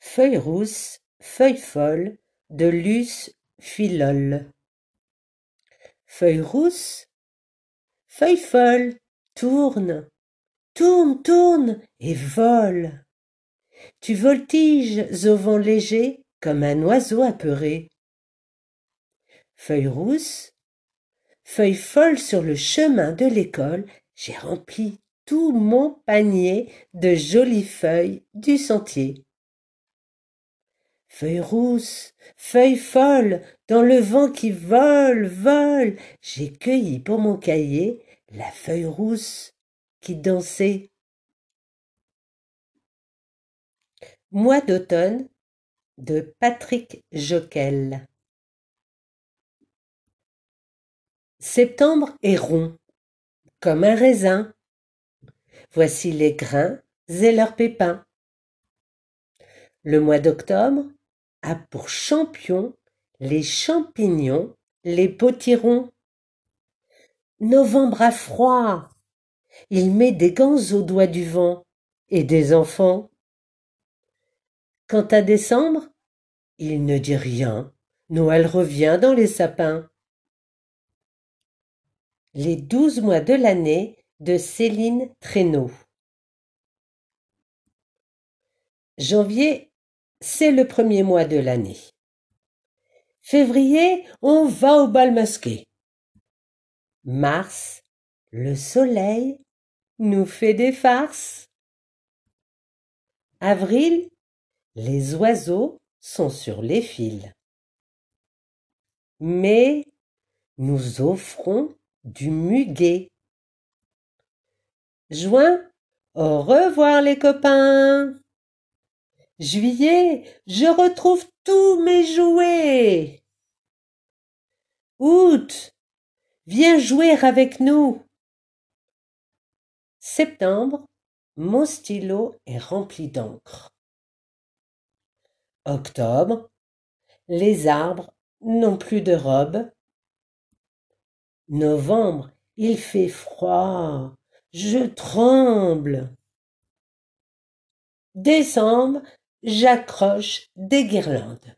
Feuille rousse, feuille folle de Luce Filol. Feuille rousse, feuille folle, tourne, tourne, tourne et vole. Tu voltiges au vent léger comme un oiseau apeuré. Feuille rousse, feuille folle sur le chemin de l'école, j'ai rempli tout mon panier de jolies feuilles du sentier. Feuille rousse, feuille folle, dans le vent qui vole, vole, j'ai cueilli pour mon cahier la feuille rousse qui dansait. Mois d'automne de Patrick Joquel. Septembre est rond, comme un raisin. Voici les grains et leurs pépins. Le mois d'octobre pour champion les champignons, les potirons. Novembre a froid, il met des gants aux doigts du vent et des enfants. Quant à décembre, il ne dit rien, Noël revient dans les sapins. Les douze mois de l'année de Céline Traîneau. Janvier, c'est le premier mois de l'année. Février, on va au bal masqué. Mars, le soleil nous fait des farces. Avril, les oiseaux sont sur les fils. Mais nous offrons du muguet. Juin, au revoir les copains. Juillet, je retrouve tous mes jouets. Août, viens jouer avec nous. Septembre, mon stylo est rempli d'encre. Octobre, les arbres n'ont plus de robes. Novembre, il fait froid, je tremble. Décembre, j'accroche des guirlandes.